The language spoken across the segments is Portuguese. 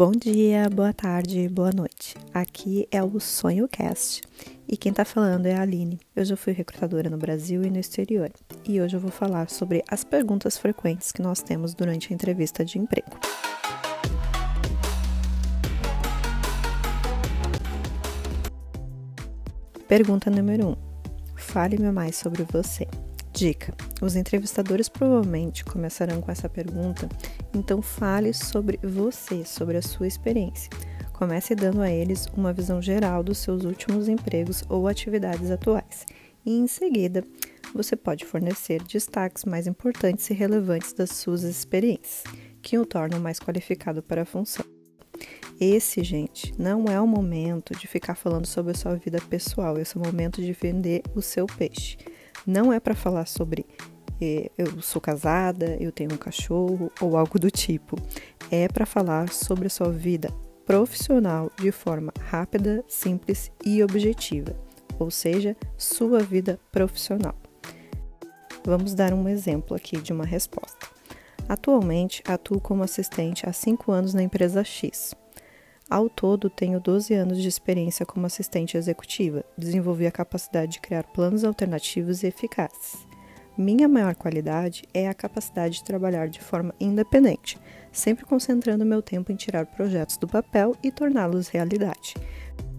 Bom dia, boa tarde, boa noite. Aqui é o Sonho Cast e quem tá falando é a Aline. Eu já fui recrutadora no Brasil e no exterior e hoje eu vou falar sobre as perguntas frequentes que nós temos durante a entrevista de emprego. Pergunta número 1. Um. Fale-me mais sobre você. Dica: os entrevistadores provavelmente começarão com essa pergunta, então fale sobre você, sobre a sua experiência. Comece dando a eles uma visão geral dos seus últimos empregos ou atividades atuais, e em seguida você pode fornecer destaques mais importantes e relevantes das suas experiências, que o tornam mais qualificado para a função. Esse, gente, não é o momento de ficar falando sobre a sua vida pessoal, esse é o momento de vender o seu peixe. Não é para falar sobre eu sou casada, eu tenho um cachorro ou algo do tipo. É para falar sobre a sua vida profissional de forma rápida, simples e objetiva, ou seja, sua vida profissional. Vamos dar um exemplo aqui de uma resposta. Atualmente atuo como assistente há 5 anos na empresa X. Ao todo, tenho 12 anos de experiência como assistente executiva. Desenvolvi a capacidade de criar planos alternativos e eficazes. Minha maior qualidade é a capacidade de trabalhar de forma independente, sempre concentrando meu tempo em tirar projetos do papel e torná-los realidade.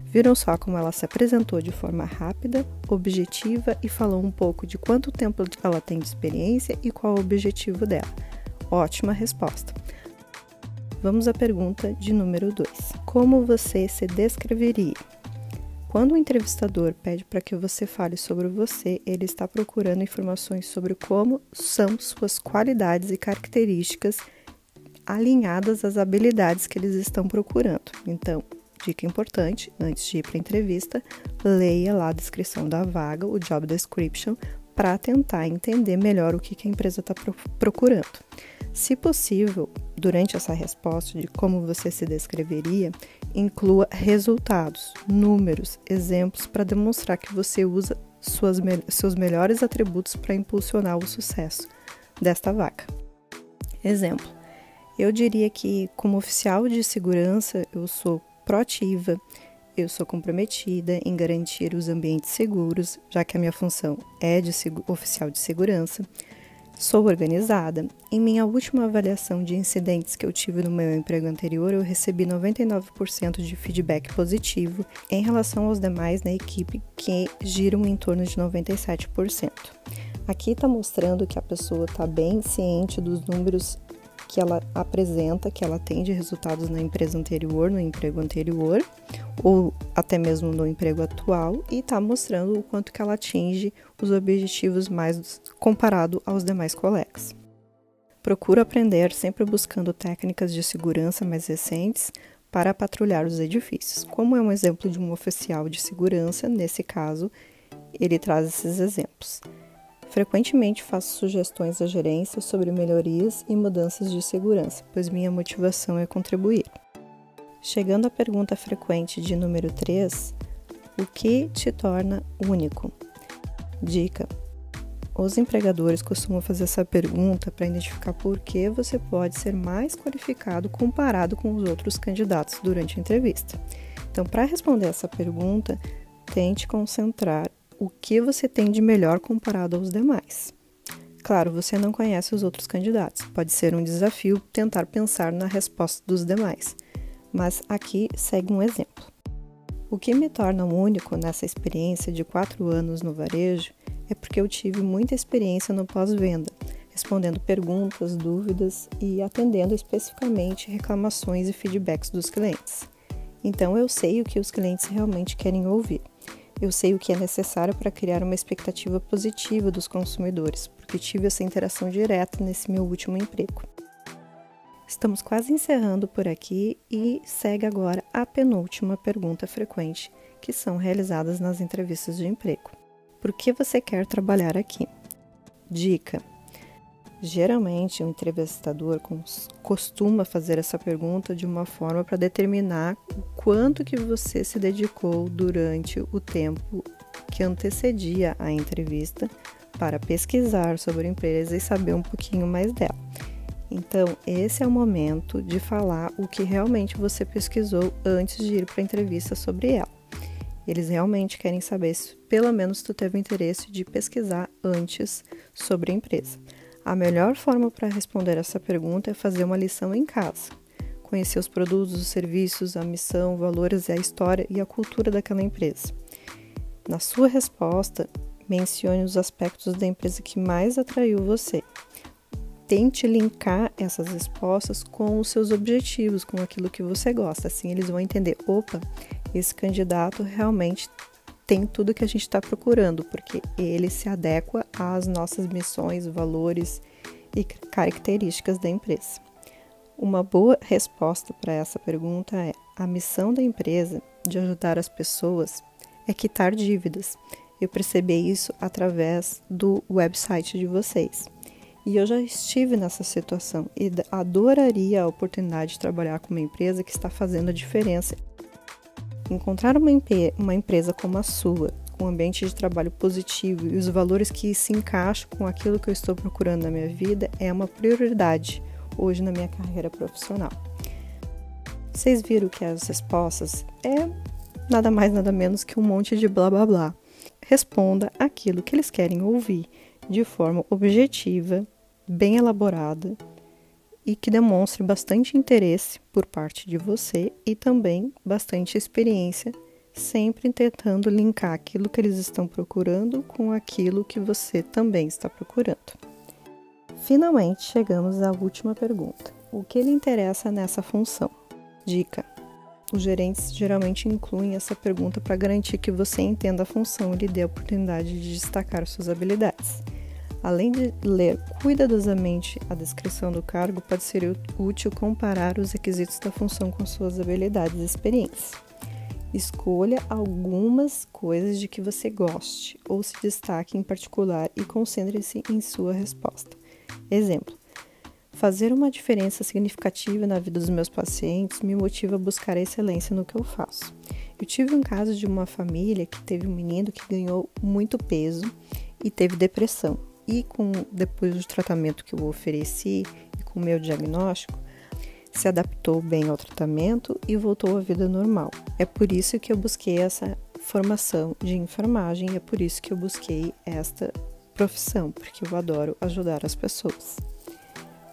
Viram só como ela se apresentou de forma rápida, objetiva e falou um pouco de quanto tempo ela tem de experiência e qual o objetivo dela. Ótima resposta. Vamos à pergunta de número 2. Como você se descreveria? Quando o entrevistador pede para que você fale sobre você, ele está procurando informações sobre como são suas qualidades e características alinhadas às habilidades que eles estão procurando. Então, dica importante, antes de ir para a entrevista, leia lá a descrição da vaga, o job description, para tentar entender melhor o que, a empresa está procurando. Se possível, durante essa resposta de como você se descreveria, inclua resultados, números, exemplos para demonstrar que você usa suas, seus melhores atributos para impulsionar o sucesso desta vaga. Exemplo: eu diria que, como oficial de segurança, eu sou proativa, eu sou comprometida em garantir os ambientes seguros, já que a minha função é de oficial de segurança. Sou organizada. Em minha última avaliação de incidentes que eu tive no meu emprego anterior, eu recebi 99% de feedback positivo em relação aos demais na equipe, que giram em torno de 97%. Aqui está mostrando que a pessoa está bem ciente dos números que ela apresenta, que ela tem de resultados na empresa anterior, no emprego anterior, ou até mesmo no emprego atual, e está mostrando o quanto que ela atinge os objetivos mais comparado aos demais colegas. Procuro aprender sempre buscando técnicas de segurança mais recentes para patrulhar os edifícios. Como é um exemplo de um oficial de segurança, nesse caso, ele traz esses exemplos. Frequentemente faço sugestões à gerência sobre melhorias e mudanças de segurança, pois minha motivação é contribuir. Chegando à pergunta frequente de número 3, o que te torna único? Dica: os empregadores costumam fazer essa pergunta para identificar por que você pode ser mais qualificado comparado com os outros candidatos durante a entrevista. Então, para responder essa pergunta, tente concentrar o que você tem de melhor comparado aos demais. Claro, você não conhece os outros candidatos, pode ser um desafio tentar pensar na resposta dos demais, mas aqui segue um exemplo. O que me torna único nessa experiência de quatro anos no varejo é porque eu tive muita experiência no pós-venda, respondendo perguntas, dúvidas e atendendo especificamente reclamações e feedbacks dos clientes. Então eu sei o que os clientes realmente querem ouvir. Eu sei o que é necessário para criar uma expectativa positiva dos consumidores, porque tive essa interação direta nesse meu último emprego. Estamos quase encerrando por aqui e segue agora a penúltima pergunta frequente que são realizadas nas entrevistas de emprego. Por que você quer trabalhar aqui? Dica: Geralmente, o entrevistador costuma fazer essa pergunta de uma forma para determinar o quanto que você se dedicou durante o tempo que antecedia a entrevista para pesquisar sobre a empresa e saber um pouquinho mais dela. Então, esse é o momento de falar o que realmente você pesquisou antes de ir para a entrevista sobre ela. Eles realmente querem saber se pelo menos tu teve interesse de pesquisar antes sobre a empresa. A melhor forma para responder essa pergunta é fazer uma lição em casa. Conhecer os produtos, os serviços, a missão, valores e a história e a cultura daquela empresa. Na sua resposta, mencione os aspectos da empresa que mais atraiu você. Tente linkar essas respostas com os seus objetivos, com aquilo que você gosta. Assim eles vão entender: opa, esse candidato realmente tem tudo que a gente está procurando, porque ele se adequa às nossas missões, valores e características da empresa. Uma boa resposta para essa pergunta é: a missão da empresa de ajudar as pessoas é quitar dívidas. Eu percebi isso através do website de vocês. E eu já estive nessa situação e adoraria a oportunidade de trabalhar com uma empresa que está fazendo a diferença Encontrar uma, uma empresa como a sua, com um ambiente de trabalho positivo e os valores que se encaixam com aquilo que eu estou procurando na minha vida é uma prioridade hoje na minha carreira profissional. Vocês viram que as respostas é nada mais nada menos que um monte de blá blá blá. Responda aquilo que eles querem ouvir de forma objetiva, bem elaborada e que demonstre bastante interesse por parte de você e também bastante experiência, sempre tentando linkar aquilo que eles estão procurando com aquilo que você também está procurando. Finalmente chegamos à última pergunta: o que lhe interessa nessa função? Dica: os gerentes geralmente incluem essa pergunta para garantir que você entenda a função e lhe dê a oportunidade de destacar suas habilidades. Além de ler cuidadosamente a descrição do cargo, pode ser útil comparar os requisitos da função com suas habilidades e experiências. Escolha algumas coisas de que você goste ou se destaque em particular e concentre-se em sua resposta. Exemplo: Fazer uma diferença significativa na vida dos meus pacientes me motiva a buscar a excelência no que eu faço. Eu tive um caso de uma família que teve um menino que ganhou muito peso e teve depressão e com depois do tratamento que eu ofereci e com o meu diagnóstico, se adaptou bem ao tratamento e voltou à vida normal. É por isso que eu busquei essa formação de enfermagem é por isso que eu busquei esta profissão, porque eu adoro ajudar as pessoas.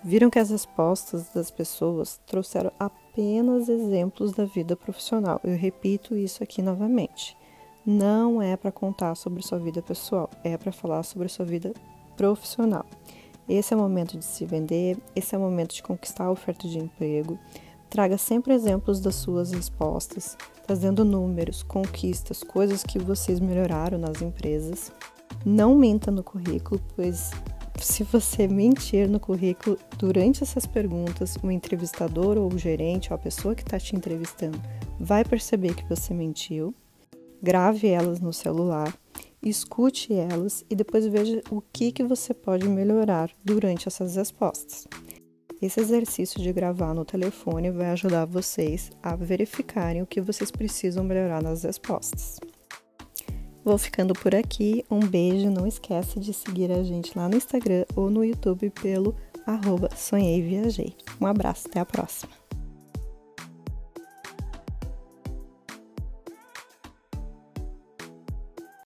Viram que as respostas das pessoas trouxeram apenas exemplos da vida profissional. Eu repito isso aqui novamente. Não é para contar sobre sua vida pessoal, é para falar sobre sua vida profissional. Esse é o momento de se vender, esse é o momento de conquistar a oferta de emprego. Traga sempre exemplos das suas respostas, trazendo números, conquistas, coisas que vocês melhoraram nas empresas. Não minta no currículo, pois se você mentir no currículo durante essas perguntas, o entrevistador ou o gerente ou a pessoa que está te entrevistando vai perceber que você mentiu. Grave elas no celular escute elas e depois veja o que, que você pode melhorar durante essas respostas. Esse exercício de gravar no telefone vai ajudar vocês a verificarem o que vocês precisam melhorar nas respostas. Vou ficando por aqui, um beijo, não esquece de seguir a gente lá no Instagram ou no YouTube pelo arroba Sonhei Viajei. Um abraço, até a próxima!